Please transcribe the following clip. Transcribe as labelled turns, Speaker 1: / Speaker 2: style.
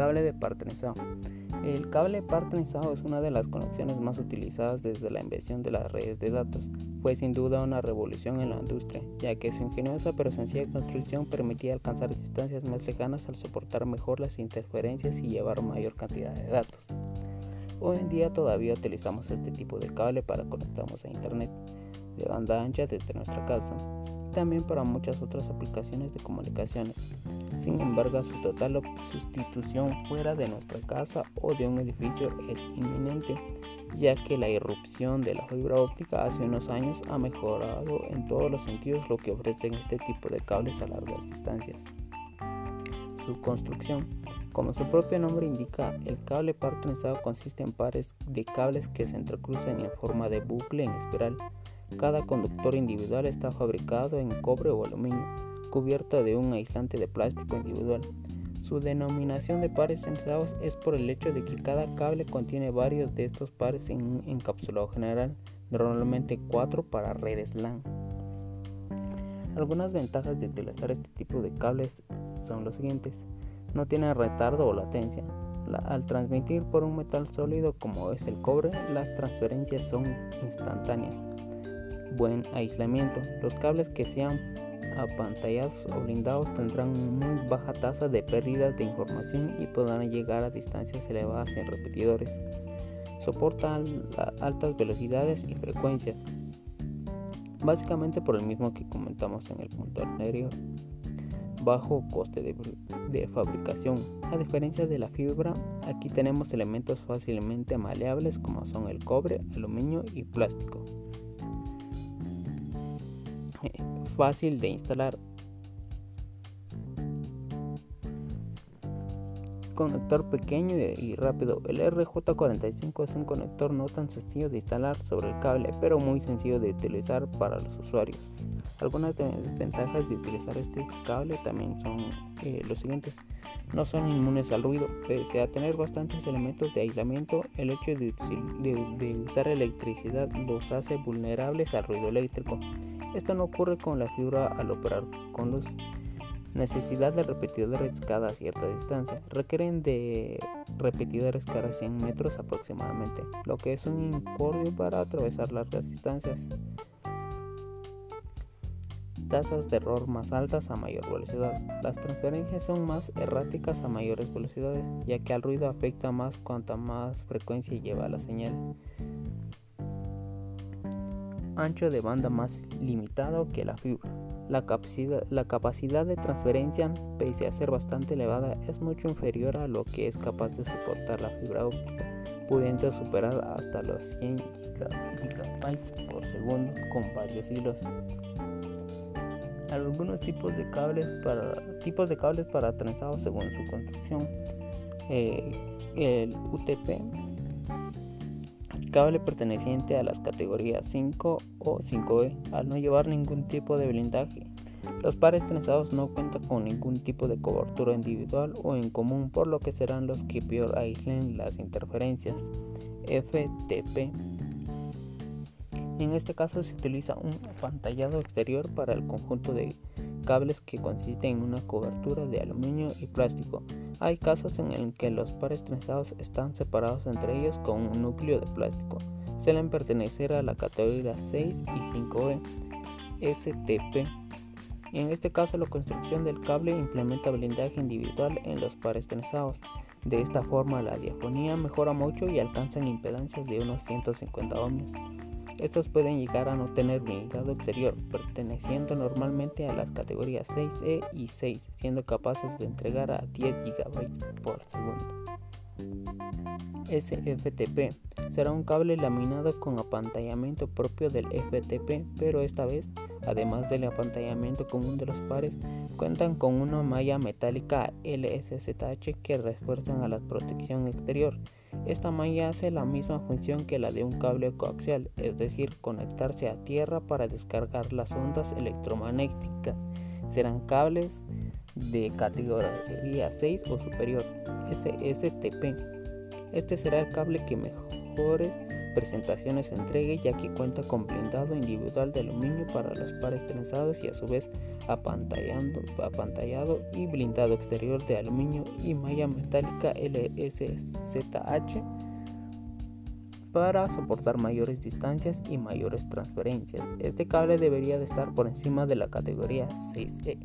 Speaker 1: Cable de par El cable par es una de las conexiones más utilizadas desde la invención de las redes de datos. Fue sin duda una revolución en la industria, ya que su ingeniosa pero sencilla construcción permitía alcanzar distancias más lejanas al soportar mejor las interferencias y llevar mayor cantidad de datos. Hoy en día todavía utilizamos este tipo de cable para conectarnos a Internet de banda ancha desde nuestra casa, también para muchas otras aplicaciones de comunicaciones. Sin embargo, su total sustitución fuera de nuestra casa o de un edificio es inminente, ya que la irrupción de la fibra óptica hace unos años ha mejorado en todos los sentidos lo que ofrecen este tipo de cables a largas distancias. Su construcción. Como su propio nombre indica, el cable partronizado consiste en pares de cables que se entrecruzan en forma de bucle en espiral. Cada conductor individual está fabricado en cobre o aluminio cubierta de un aislante de plástico individual. Su denominación de pares enlazados es por el hecho de que cada cable contiene varios de estos pares en un encapsulado general, normalmente cuatro para redes LAN. Algunas ventajas de utilizar este tipo de cables son los siguientes. No tiene retardo o latencia. al transmitir por un metal sólido como es el cobre, las transferencias son instantáneas. Buen aislamiento. Los cables que sean apantallados o blindados tendrán muy baja tasa de pérdidas de información y podrán llegar a distancias elevadas en repetidores. Soporta altas velocidades y frecuencias, básicamente por el mismo que comentamos en el punto anterior. Bajo coste de, de fabricación. A diferencia de la fibra, aquí tenemos elementos fácilmente maleables como son el cobre, aluminio y plástico fácil de instalar. Conector pequeño y rápido. El RJ45 es un conector no tan sencillo de instalar sobre el cable, pero muy sencillo de utilizar para los usuarios. Algunas desventajas de utilizar este cable también son eh, los siguientes. No son inmunes al ruido, pese a tener bastantes elementos de aislamiento, el hecho de usar electricidad los hace vulnerables al ruido eléctrico. Esto no ocurre con la fibra al operar con luz. Necesidad de repetidores cada cierta distancia. Requieren de repetidores cada 100 metros aproximadamente, lo que es un incordio para atravesar largas distancias. Tasas de error más altas a mayor velocidad. Las transferencias son más erráticas a mayores velocidades, ya que al ruido afecta más cuanta más frecuencia lleva la señal ancho de banda más limitado que la fibra. La capacidad, la capacidad de transferencia, pese a ser bastante elevada, es mucho inferior a lo que es capaz de soportar la fibra óptica, pudiendo superar hasta los 100 GB por segundo con varios hilos. Algunos tipos de cables para tipos de cables para según su construcción. Eh, el UTP cable perteneciente a las categorías 5 o 5E al no llevar ningún tipo de blindaje. Los pares trenzados no cuentan con ningún tipo de cobertura individual o en común, por lo que serán los que peor aíslen las interferencias. FTP. En este caso se utiliza un pantallado exterior para el conjunto de cables que consiste en una cobertura de aluminio y plástico. Hay casos en el que los pares trenzados están separados entre ellos con un núcleo de plástico. Suelen pertenecer a la categoría 6 y 5E STP. En este caso la construcción del cable implementa blindaje individual en los pares trenzados. De esta forma la diafonía mejora mucho y alcanzan impedancias de unos 150 ohmios. Estos pueden llegar a no tener blindado exterior, perteneciendo normalmente a las categorías 6E y 6, siendo capaces de entregar a 10 GB por segundo. SFTP será un cable laminado con apantallamiento propio del FTP, pero esta vez, además del apantallamiento común de los pares, cuentan con una malla metálica LSZH que refuerzan a la protección exterior esta malla hace la misma función que la de un cable coaxial, es decir, conectarse a tierra para descargar las ondas electromagnéticas. Serán cables de categoría 6 o superior, SSTP. Este será el cable que mejores presentaciones entregue ya que cuenta con blindado individual de aluminio para los pares trenzados y a su vez apantallado y blindado exterior de aluminio y malla metálica LSZH para soportar mayores distancias y mayores transferencias. Este cable debería de estar por encima de la categoría 6E.